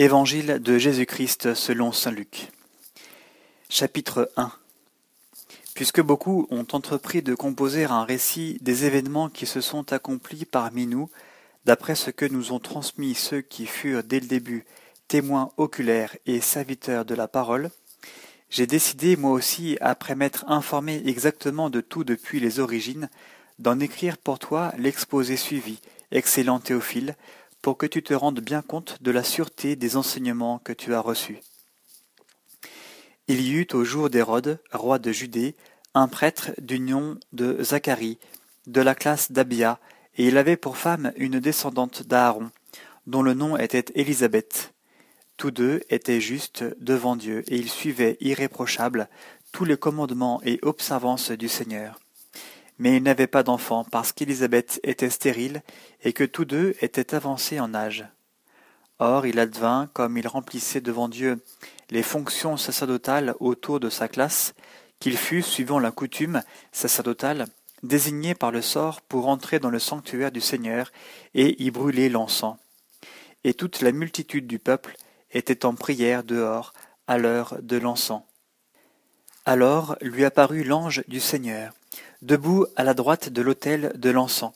Évangile de Jésus-Christ selon saint Luc. Chapitre 1 Puisque beaucoup ont entrepris de composer un récit des événements qui se sont accomplis parmi nous, d'après ce que nous ont transmis ceux qui furent dès le début témoins oculaires et serviteurs de la parole, j'ai décidé moi aussi, après m'être informé exactement de tout depuis les origines, d'en écrire pour toi l'exposé suivi, excellent Théophile, pour que tu te rendes bien compte de la sûreté des enseignements que tu as reçus. Il y eut au jour d'Hérode, roi de Judée, un prêtre du nom de Zacharie, de la classe d'Abia, et il avait pour femme une descendante d'Aaron, dont le nom était Élisabeth. Tous deux étaient justes devant Dieu, et ils suivaient irréprochables tous les commandements et observances du Seigneur. Mais ils n'avaient pas d'enfants parce qu'Élisabeth était stérile et que tous deux étaient avancés en âge. Or il advint, comme il remplissait devant Dieu les fonctions sacerdotales autour de sa classe, qu'il fut, suivant la coutume sacerdotale, désigné par le sort pour entrer dans le sanctuaire du Seigneur et y brûler l'encens. Et toute la multitude du peuple était en prière dehors à l'heure de l'encens. Alors lui apparut l'ange du Seigneur, debout à la droite de l'autel de l'encens.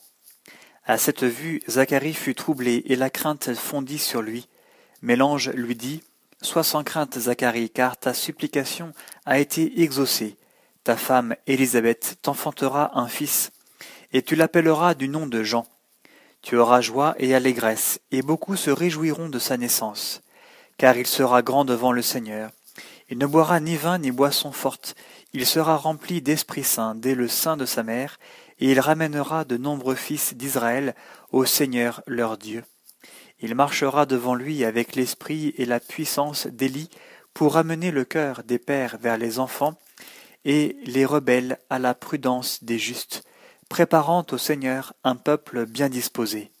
À cette vue, Zacharie fut troublé et la crainte fondit sur lui. Mais l'ange lui dit, Sois sans crainte, Zacharie, car ta supplication a été exaucée. Ta femme, Élisabeth, t'enfantera un fils, et tu l'appelleras du nom de Jean. Tu auras joie et allégresse, et beaucoup se réjouiront de sa naissance, car il sera grand devant le Seigneur. Il ne boira ni vin ni boisson forte, il sera rempli d'Esprit Saint dès le sein de sa mère, et il ramènera de nombreux fils d'Israël au Seigneur leur Dieu. Il marchera devant lui avec l'esprit et la puissance d'Élie pour ramener le cœur des pères vers les enfants et les rebelles à la prudence des justes, préparant au Seigneur un peuple bien disposé.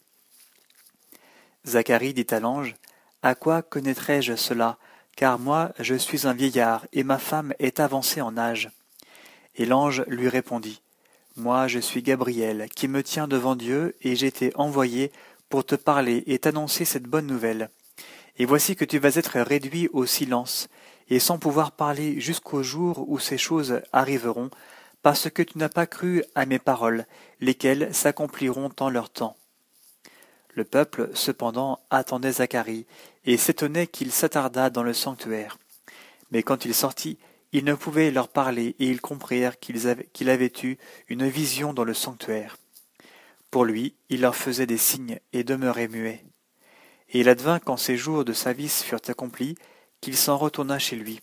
Zacharie dit à l'ange, À quoi connaîtrai-je cela? Car moi je suis un vieillard, et ma femme est avancée en âge. Et l'ange lui répondit, Moi je suis Gabriel, qui me tient devant Dieu, et été envoyé pour te parler et t'annoncer cette bonne nouvelle. Et voici que tu vas être réduit au silence, et sans pouvoir parler jusqu'au jour où ces choses arriveront, parce que tu n'as pas cru à mes paroles, lesquelles s'accompliront en leur temps. Le peuple, cependant, attendait Zacharie, et s'étonnait qu'il s'attardât dans le sanctuaire. Mais quand il sortit, il ne pouvait leur parler, et ils comprirent qu'il avait, eu une vision dans le sanctuaire. Pour lui, il leur faisait des signes et demeurait muet. Et il advint quand ces jours de sa furent accomplis, qu'il s'en retourna chez lui.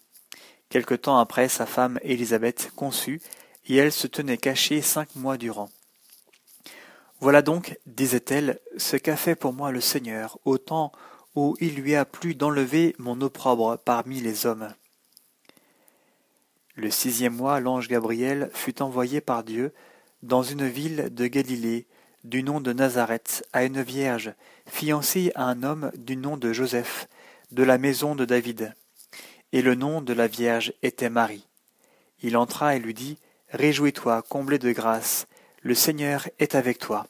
Quelque temps après, sa femme Élisabeth conçut, et elle se tenait cachée cinq mois durant. Voilà donc, disait-elle, ce qu'a fait pour moi le Seigneur, au temps où il lui a plu d'enlever mon opprobre parmi les hommes. Le sixième mois, l'ange Gabriel fut envoyé par Dieu dans une ville de Galilée, du nom de Nazareth, à une vierge, fiancée à un homme du nom de Joseph, de la maison de David. Et le nom de la vierge était Marie. Il entra et lui dit, Réjouis-toi, comblé de grâce, le Seigneur est avec toi.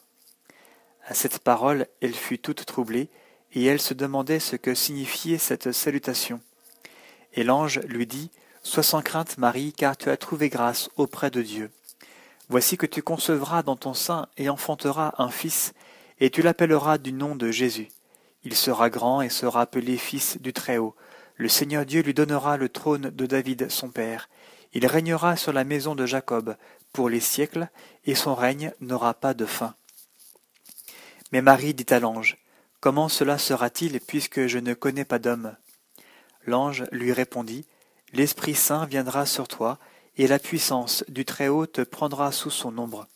À cette parole, elle fut toute troublée, et elle se demandait ce que signifiait cette salutation. Et l'ange lui dit, Sois sans crainte, Marie, car tu as trouvé grâce auprès de Dieu. Voici que tu concevras dans ton sein et enfanteras un fils, et tu l'appelleras du nom de Jésus. Il sera grand et sera appelé fils du Très-Haut. Le Seigneur Dieu lui donnera le trône de David son père. Il régnera sur la maison de Jacob pour les siècles, et son règne n'aura pas de fin. Mais Marie dit à l'ange, Comment cela sera-t-il puisque je ne connais pas d'homme? L'ange lui répondit, L'Esprit Saint viendra sur toi, et la puissance du Très-Haut te prendra sous son ombre.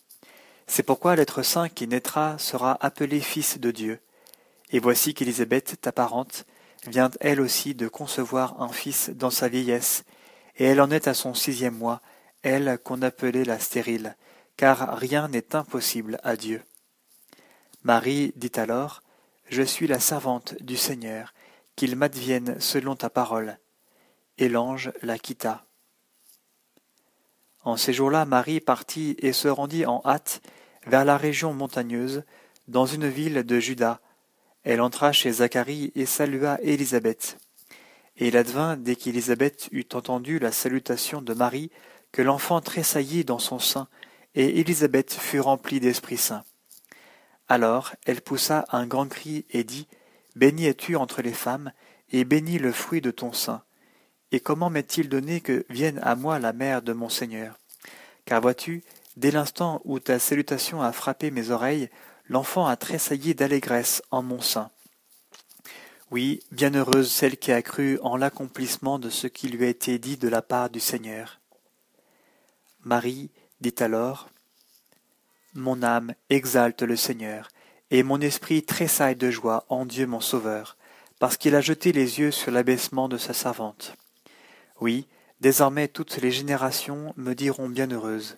C'est pourquoi l'être saint qui naîtra sera appelé Fils de Dieu. Et voici qu'Élisabeth, ta parente, vient elle aussi de concevoir un fils dans sa vieillesse, et elle en est à son sixième mois, elle qu'on appelait la stérile, car rien n'est impossible à Dieu. Marie dit alors, Je suis la servante du Seigneur, qu'il m'advienne selon ta parole. Et l'ange la quitta. En ces jours-là, Marie partit et se rendit en hâte vers la région montagneuse, dans une ville de Juda. elle entra chez Zacharie et salua Élisabeth. Et il advint, dès qu'Élisabeth eut entendu la salutation de Marie, que l'enfant tressaillit dans son sein, et Élisabeth fut remplie d'Esprit Saint. Alors elle poussa un grand cri et dit, Béni es-tu entre les femmes, et béni le fruit de ton sein. Et comment m'est-il donné que vienne à moi la mère de mon Seigneur? Car vois-tu, dès l'instant où ta salutation a frappé mes oreilles, l'enfant a tressailli d'allégresse en mon sein. Oui, bienheureuse celle qui a cru en l'accomplissement de ce qui lui a été dit de la part du Seigneur. Marie dit alors Mon âme exalte le Seigneur, et mon esprit tressaille de joie en Dieu mon Sauveur, parce qu'il a jeté les yeux sur l'abaissement de sa servante. Oui, désormais toutes les générations me diront bienheureuse.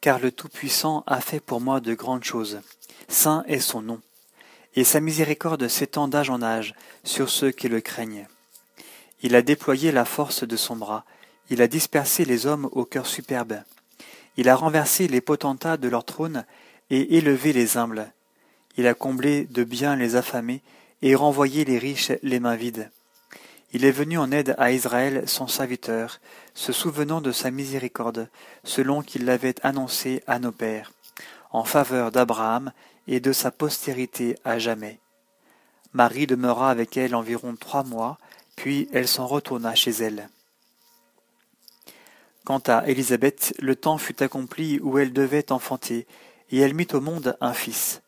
Car le Tout-Puissant a fait pour moi de grandes choses. Saint est son nom et sa miséricorde s'étend d'âge en âge sur ceux qui le craignent. Il a déployé la force de son bras, il a dispersé les hommes au cœur superbe. Il a renversé les potentats de leur trône et élevé les humbles. Il a comblé de biens les affamés et renvoyé les riches les mains vides. Il est venu en aide à Israël son serviteur, se souvenant de sa miséricorde, selon qu'il l'avait annoncé à nos pères, en faveur d'Abraham et de sa postérité à jamais. Marie demeura avec elle environ trois mois, puis elle s'en retourna chez elle. Quant à Élisabeth, le temps fut accompli où elle devait enfanter, et elle mit au monde un fils.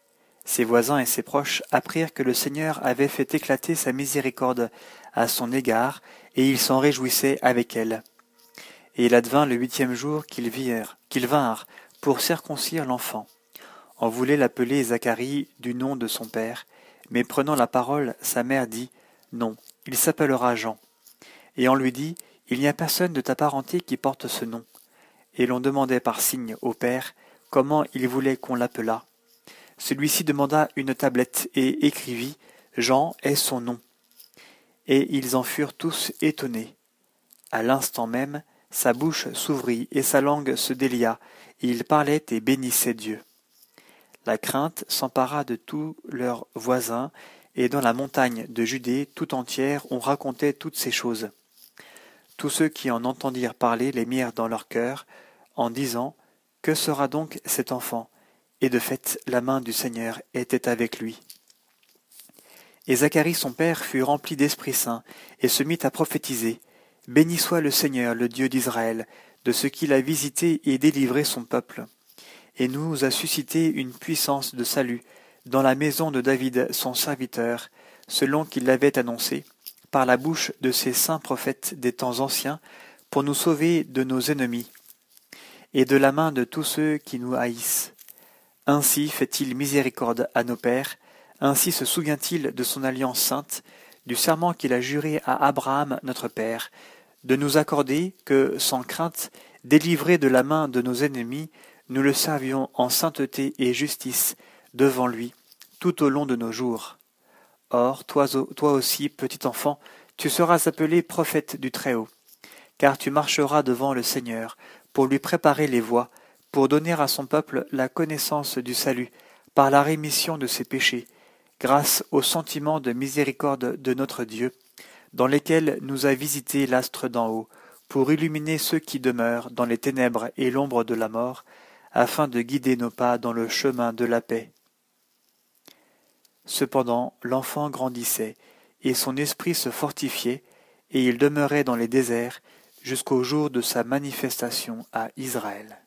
Ses voisins et ses proches apprirent que le Seigneur avait fait éclater sa miséricorde à son égard, et ils s'en réjouissaient avec elle. Et il advint le huitième jour qu'ils virent, qu'ils vinrent pour circoncire l'enfant. On voulait l'appeler Zacharie du nom de son père, mais prenant la parole, sa mère dit Non, il s'appellera Jean. Et on lui dit Il n'y a personne de ta parenté qui porte ce nom. Et l'on demandait par signe au père comment il voulait qu'on l'appelât. Celui-ci demanda une tablette et écrivit Jean est son nom. Et ils en furent tous étonnés. À l'instant même, sa bouche s'ouvrit et sa langue se délia, et il parlait et bénissait Dieu. La crainte s'empara de tous leurs voisins, et dans la montagne de Judée tout entière on racontait toutes ces choses. Tous ceux qui en entendirent parler les mirent dans leur cœur, en disant Que sera donc cet enfant? Et de fait la main du Seigneur était avec lui. Et Zacharie son père fut rempli d'Esprit Saint, et se mit à prophétiser. Béni soit le Seigneur, le Dieu d'Israël, de ce qu'il a visité et délivré son peuple et nous a suscité une puissance de salut dans la maison de David son serviteur, selon qu'il l'avait annoncé, par la bouche de ses saints prophètes des temps anciens, pour nous sauver de nos ennemis, et de la main de tous ceux qui nous haïssent. Ainsi fait-il miséricorde à nos pères, ainsi se souvient-il de son alliance sainte, du serment qu'il a juré à Abraham notre Père, de nous accorder que, sans crainte, délivrés de la main de nos ennemis, nous le servions en sainteté et justice devant lui tout au long de nos jours. Or, toi, aussi, petit enfant, tu seras appelé prophète du Très-Haut, car tu marcheras devant le Seigneur, pour lui préparer les voies, pour donner à son peuple la connaissance du salut, par la rémission de ses péchés, grâce au sentiment de miséricorde de notre Dieu, dans lesquels nous a visité l'astre d'en haut, pour illuminer ceux qui demeurent dans les ténèbres et l'ombre de la mort, afin de guider nos pas dans le chemin de la paix. Cependant l'enfant grandissait, et son esprit se fortifiait, et il demeurait dans les déserts jusqu'au jour de sa manifestation à Israël.